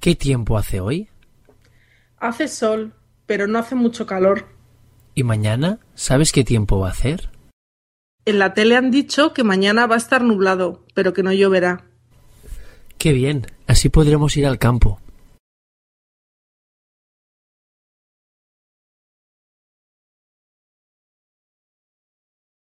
¿Qué tiempo hace hoy? Hace sol, pero no hace mucho calor. ¿Y mañana? ¿Sabes qué tiempo va a hacer? En la tele han dicho que mañana va a estar nublado, pero que no lloverá. Qué bien, así podremos ir al campo.